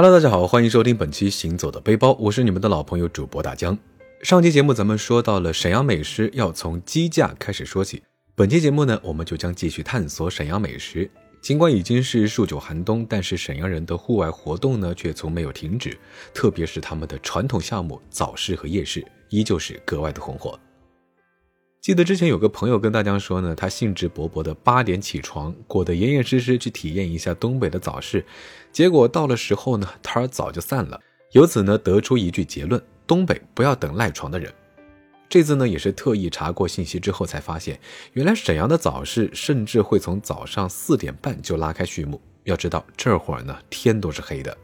Hello，大家好，欢迎收听本期《行走的背包》，我是你们的老朋友主播大江。上期节目咱们说到了沈阳美食，要从鸡架开始说起。本期节目呢，我们就将继续探索沈阳美食。尽管已经是数九寒冬，但是沈阳人的户外活动呢，却从没有停止。特别是他们的传统项目早市和夜市，依旧是格外的红火。记得之前有个朋友跟大家说呢，他兴致勃勃的八点起床，裹得严严实实去体验一下东北的早市，结果到了时候呢，摊儿早就散了。由此呢，得出一句结论：东北不要等赖床的人。这次呢，也是特意查过信息之后才发现，原来沈阳的早市甚至会从早上四点半就拉开序幕。要知道这会儿呢，天都是黑的，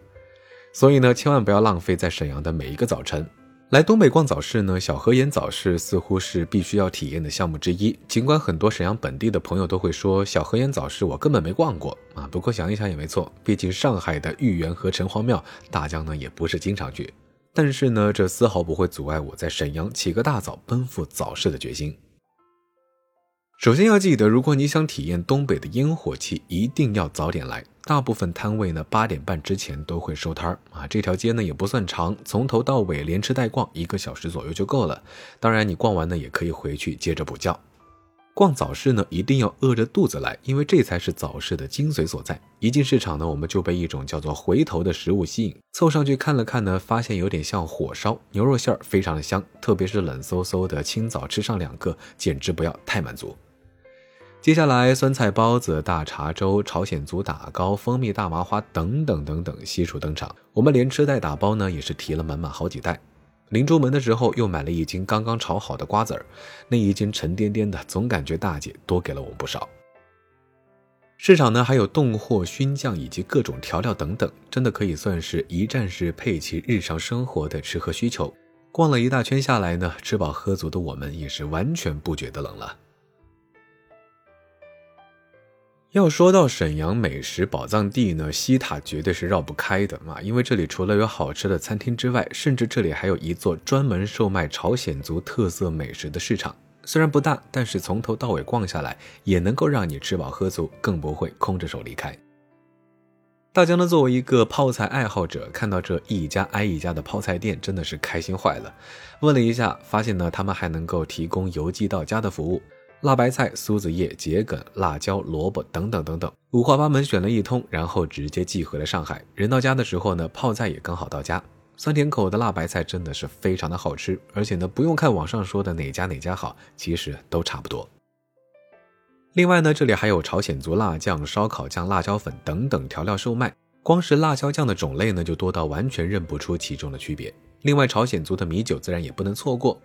所以呢，千万不要浪费在沈阳的每一个早晨。来东北逛早市呢，小河沿早市似乎是必须要体验的项目之一。尽管很多沈阳本地的朋友都会说，小河沿早市我根本没逛过啊。不过想一想也没错，毕竟上海的豫园和城隍庙，大家呢也不是经常去。但是呢，这丝毫不会阻碍我在沈阳起个大早奔赴早市的决心。首先要记得，如果你想体验东北的烟火气，一定要早点来。大部分摊位呢，八点半之前都会收摊儿啊。这条街呢也不算长，从头到尾连吃带逛一个小时左右就够了。当然，你逛完呢也可以回去接着补觉。逛早市呢一定要饿着肚子来，因为这才是早市的精髓所在。一进市场呢，我们就被一种叫做回头的食物吸引，凑上去看了看呢，发现有点像火烧牛肉馅儿，非常的香，特别是冷飕飕的清早吃上两个，简直不要太满足。接下来，酸菜包子、大碴粥、朝鲜族打糕、蜂蜜大麻花等等等等悉数登场。我们连吃带打包呢，也是提了满满好几袋。临出门的时候，又买了一斤刚刚炒好的瓜子儿，那一斤沉甸甸的，总感觉大姐多给了我们不少。市场呢，还有冻货、熏酱以及各种调料等等，真的可以算是一站式配齐日常生活的吃喝需求。逛了一大圈下来呢，吃饱喝足的我们也是完全不觉得冷了。要说到沈阳美食宝藏地呢，西塔绝对是绕不开的嘛。因为这里除了有好吃的餐厅之外，甚至这里还有一座专门售卖朝鲜族特色美食的市场。虽然不大，但是从头到尾逛下来，也能够让你吃饱喝足，更不会空着手离开。大江呢，作为一个泡菜爱好者，看到这一家挨一家的泡菜店，真的是开心坏了。问了一下，发现呢，他们还能够提供邮寄到家的服务。辣白菜、苏子叶、桔梗、辣椒、萝卜等等等等，五花八门选了一通，然后直接寄回了上海。人到家的时候呢，泡菜也刚好到家。酸甜口的辣白菜真的是非常的好吃，而且呢，不用看网上说的哪家哪家好，其实都差不多。另外呢，这里还有朝鲜族辣酱、烧烤酱、辣椒粉等等调料售卖，光是辣椒酱的种类呢，就多到完全认不出其中的区别。另外，朝鲜族的米酒自然也不能错过。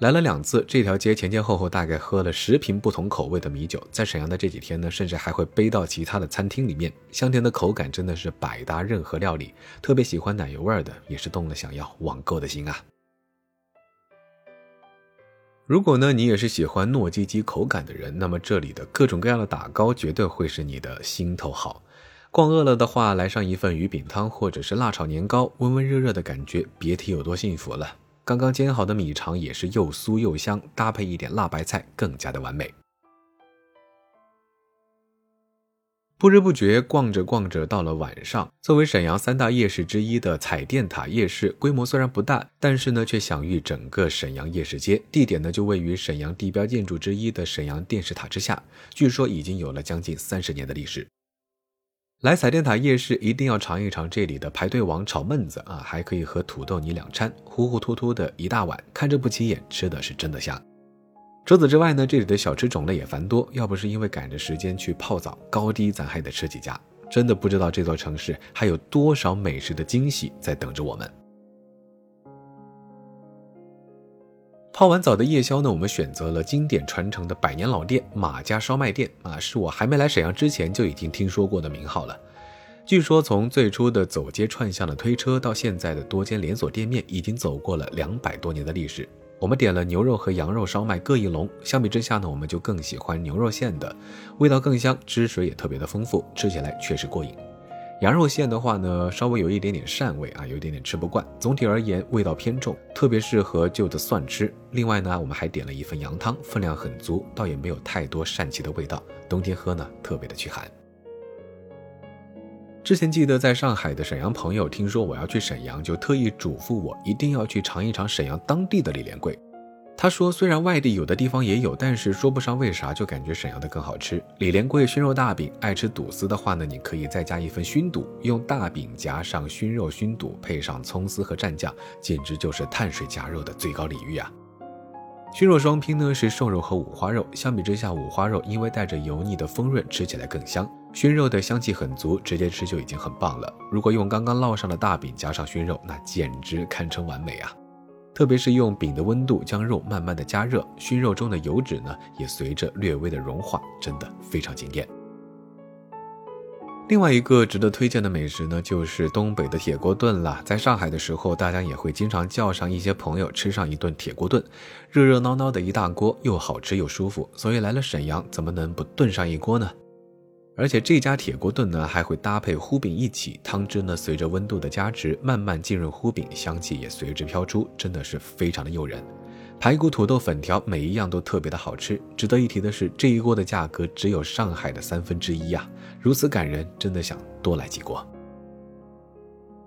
来了两次，这条街前前后后大概喝了十瓶不同口味的米酒。在沈阳的这几天呢，甚至还会背到其他的餐厅里面。香甜的口感真的是百搭任何料理，特别喜欢奶油味的也是动了想要网购的心啊。如果呢你也是喜欢糯叽叽口感的人，那么这里的各种各样的打糕绝对会是你的心头好。逛饿了的话，来上一份鱼饼汤或者是辣炒年糕，温温热热的感觉，别提有多幸福了。刚刚煎好的米肠也是又酥又香，搭配一点辣白菜，更加的完美。不知不觉逛着逛着，到了晚上，作为沈阳三大夜市之一的彩电塔夜市，规模虽然不大，但是呢，却享誉整个沈阳夜市街。地点呢，就位于沈阳地标建筑之一的沈阳电视塔之下，据说已经有了将近三十年的历史。来彩电塔夜市一定要尝一尝这里的排队王炒焖子啊，还可以和土豆泥两掺，糊糊涂涂的一大碗，看着不起眼，吃的是真的香。除此之外呢，这里的小吃种类也繁多，要不是因为赶着时间去泡澡，高低咱还得吃几家，真的不知道这座城市还有多少美食的惊喜在等着我们。泡完澡的夜宵呢，我们选择了经典传承的百年老店马家烧麦店啊，是我还没来沈阳之前就已经听说过的名号了。据说从最初的走街串巷的推车，到现在的多间连锁店面，已经走过了两百多年的历史。我们点了牛肉和羊肉烧麦各一笼，相比之下呢，我们就更喜欢牛肉馅的，味道更香，汁水也特别的丰富，吃起来确实过瘾。羊肉馅的话呢，稍微有一点点膻味啊，有一点点吃不惯。总体而言，味道偏重，特别适合就着蒜吃。另外呢，我们还点了一份羊汤，分量很足，倒也没有太多膻气的味道。冬天喝呢，特别的驱寒。之前记得在上海的沈阳朋友听说我要去沈阳，就特意嘱咐我一定要去尝一尝沈阳当地的李连贵。他说，虽然外地有的地方也有，但是说不上为啥，就感觉沈阳的更好吃。李连贵熏肉大饼，爱吃肚丝的话呢，你可以再加一份熏肚，用大饼夹上熏肉熏肚，配上葱丝和蘸酱，简直就是碳水夹肉的最高礼遇啊！熏肉双拼呢是瘦肉和五花肉，相比之下，五花肉因为带着油腻的丰润，吃起来更香。熏肉的香气很足，直接吃就已经很棒了。如果用刚刚烙上的大饼加上熏肉，那简直堪称完美啊！特别是用饼的温度将肉慢慢的加热，熏肉中的油脂呢也随着略微的融化，真的非常惊艳。另外一个值得推荐的美食呢，就是东北的铁锅炖了。在上海的时候，大家也会经常叫上一些朋友吃上一顿铁锅炖，热热闹闹的一大锅，又好吃又舒服。所以来了沈阳，怎么能不炖上一锅呢？而且这家铁锅炖呢，还会搭配糊饼一起，汤汁呢随着温度的加持，慢慢浸润糊饼，香气也随之飘出，真的是非常的诱人。排骨、土豆、粉条，每一样都特别的好吃。值得一提的是，这一锅的价格只有上海的三分之一呀，如此感人，真的想多来几锅。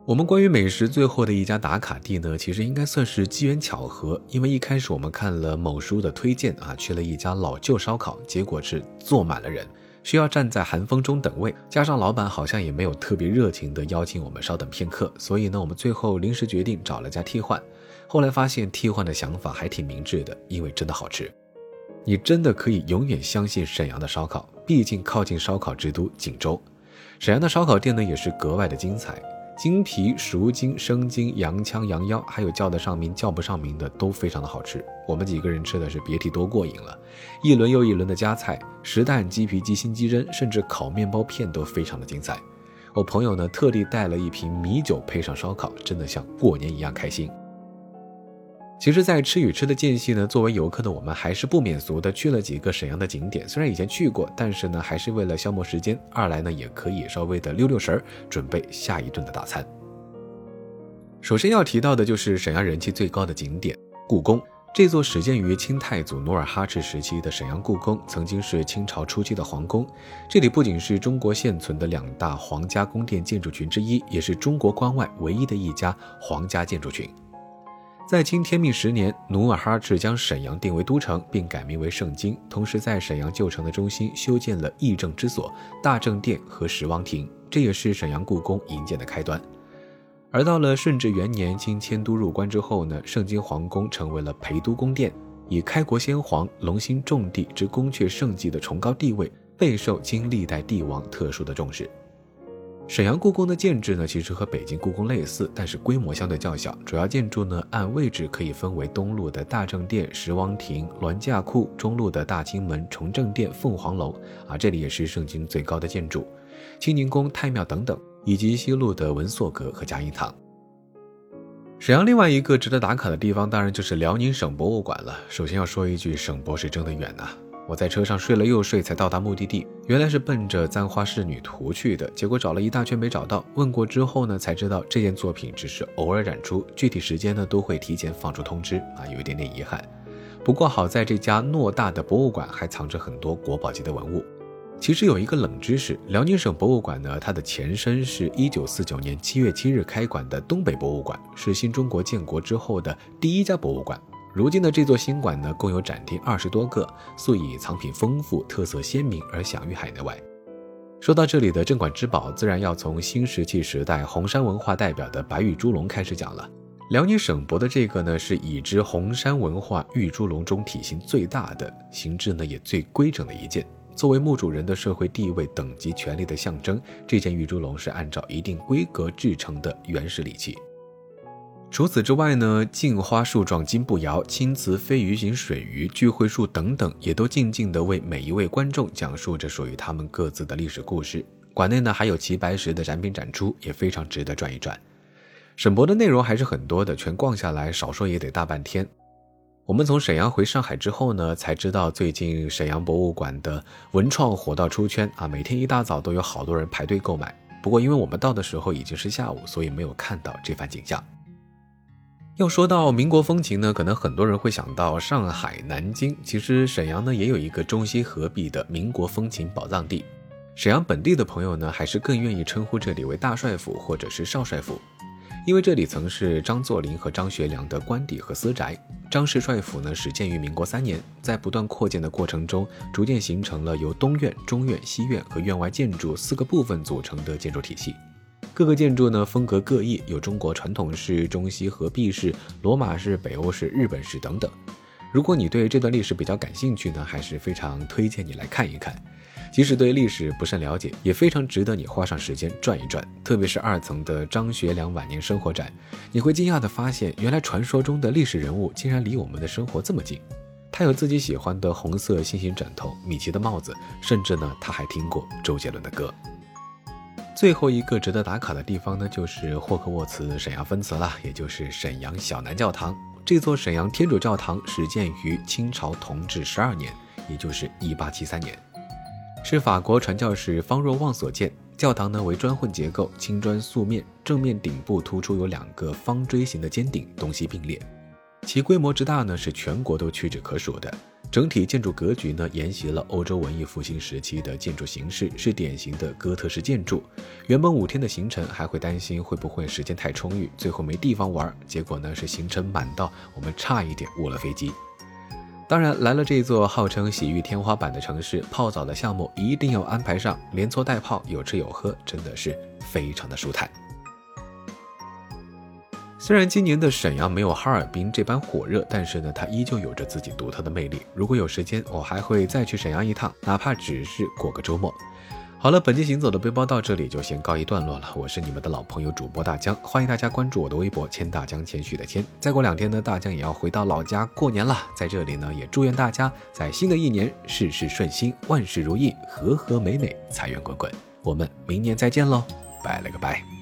我们关于美食最后的一家打卡地呢，其实应该算是机缘巧合，因为一开始我们看了某书的推荐啊，去了一家老旧烧烤，结果是坐满了人。需要站在寒风中等位，加上老板好像也没有特别热情的邀请我们稍等片刻，所以呢，我们最后临时决定找了家替换。后来发现替换的想法还挺明智的，因为真的好吃。你真的可以永远相信沈阳的烧烤，毕竟靠近烧烤之都锦州。沈阳的烧烤店呢也是格外的精彩。金皮、熟筋、生筋、羊腔、羊腰，还有叫得上名、叫不上名的，都非常的好吃。我们几个人吃的是别提多过瘾了，一轮又一轮的夹菜，石蛋、鸡皮、鸡心、鸡胗，甚至烤面包片都非常的精彩。我朋友呢特地带了一瓶米酒配上烧烤，真的像过年一样开心。其实，在吃与吃的间隙呢，作为游客的我们还是不免俗的去了几个沈阳的景点。虽然以前去过，但是呢，还是为了消磨时间，二来呢，也可以稍微的溜溜神儿，准备下一顿的大餐。首先要提到的就是沈阳人气最高的景点——故宫。这座始建于清太祖努尔哈赤时期的沈阳故宫，曾经是清朝初期的皇宫。这里不仅是中国现存的两大皇家宫殿建筑群之一，也是中国关外唯一的一家皇家建筑群。在清天命十年，努尔哈赤将沈阳定为都城，并改名为盛京。同时，在沈阳旧城的中心修建了议政之所、大政殿和十王亭，这也是沈阳故宫营建的开端。而到了顺治元年，清迁都入关之后呢，盛京皇宫成为了陪都宫殿，以开国先皇龙兴重帝之宫阙圣迹的崇高地位，备受清历代帝王特殊的重视。沈阳故宫的建制呢，其实和北京故宫类似，但是规模相对较小。主要建筑呢，按位置可以分为东路的大政殿、十王亭、銮驾库；中路的大清门、崇政殿、凤凰楼，啊，这里也是盛京最高的建筑，清宁宫、太庙等等，以及西路的文硕阁和嘉荫堂。沈阳另外一个值得打卡的地方，当然就是辽宁省博物馆了。首先要说一句，省博是真的远呐。我在车上睡了又睡，才到达目的地。原来是奔着《簪花仕女图》去的，结果找了一大圈没找到。问过之后呢，才知道这件作品只是偶尔展出，具体时间呢都会提前放出通知啊，有一点点遗憾。不过好在这家偌大的博物馆还藏着很多国宝级的文物。其实有一个冷知识，辽宁省博物馆呢，它的前身是一九四九年七月七日开馆的东北博物馆，是新中国建国之后的第一家博物馆。如今的这座新馆呢，共有展厅二十多个，素以藏品丰富、特色鲜明而享誉海内外。说到这里的镇馆之宝，自然要从新石器时代红山文化代表的白玉猪龙开始讲了。辽宁省博的这个呢，是已知红山文化玉猪龙中体型最大的、形制呢也最规整的一件。作为墓主人的社会地位、等级、权力的象征，这件玉猪龙是按照一定规格制成的原始礼器。除此之外呢，镜花树状金步摇、青瓷飞鱼形水鱼、聚会树等等，也都静静地为每一位观众讲述着属于他们各自的历史故事。馆内呢还有齐白石的展品展出，也非常值得转一转。沈博的内容还是很多的，全逛下来少说也得大半天。我们从沈阳回上海之后呢，才知道最近沈阳博物馆的文创火到出圈啊，每天一大早都有好多人排队购买。不过因为我们到的时候已经是下午，所以没有看到这番景象。要说到民国风情呢，可能很多人会想到上海、南京。其实沈阳呢也有一个中西合璧的民国风情宝藏地。沈阳本地的朋友呢，还是更愿意称呼这里为大帅府或者是少帅府，因为这里曾是张作霖和张学良的官邸和私宅。张氏帅府呢，始建于民国三年，在不断扩建的过程中，逐渐形成了由东院、中院、西院和院外建筑四个部分组成的建筑体系。各个建筑呢，风格各异，有中国传统式、中西合璧式、罗马式、北欧式、日本式等等。如果你对这段历史比较感兴趣呢，还是非常推荐你来看一看。即使对历史不甚了解，也非常值得你花上时间转一转。特别是二层的张学良晚年生活展，你会惊讶地发现，原来传说中的历史人物竟然离我们的生活这么近。他有自己喜欢的红色星星枕头、米奇的帽子，甚至呢，他还听过周杰伦的歌。最后一个值得打卡的地方呢，就是霍格沃茨沈阳分祠了，也就是沈阳小南教堂。这座沈阳天主教堂始建于清朝同治十二年，也就是一八七三年。是法国传教士方若望所建，教堂呢为砖混结构，青砖素面，正面顶部突出有两个方锥形的尖顶，东西并列，其规模之大呢是全国都屈指可数的。整体建筑格局呢沿袭了欧洲文艺复兴时期的建筑形式，是典型的哥特式建筑。原本五天的行程还会担心会不会时间太充裕，最后没地方玩，结果呢是行程满到我们差一点误了飞机。当然，来了这座号称洗浴天花板的城市，泡澡的项目一定要安排上，连搓带泡，有吃有喝，真的是非常的舒坦。虽然今年的沈阳没有哈尔滨这般火热，但是呢，它依旧有着自己独特的魅力。如果有时间，我还会再去沈阳一趟，哪怕只是过个周末。好了，本期行走的背包到这里就先告一段落了。我是你们的老朋友主播大江，欢迎大家关注我的微博“千大江谦虚的谦”。再过两天呢，大江也要回到老家过年了。在这里呢，也祝愿大家在新的一年事事顺心，万事如意，和和美美，财源滚滚。我们明年再见喽，拜了个拜。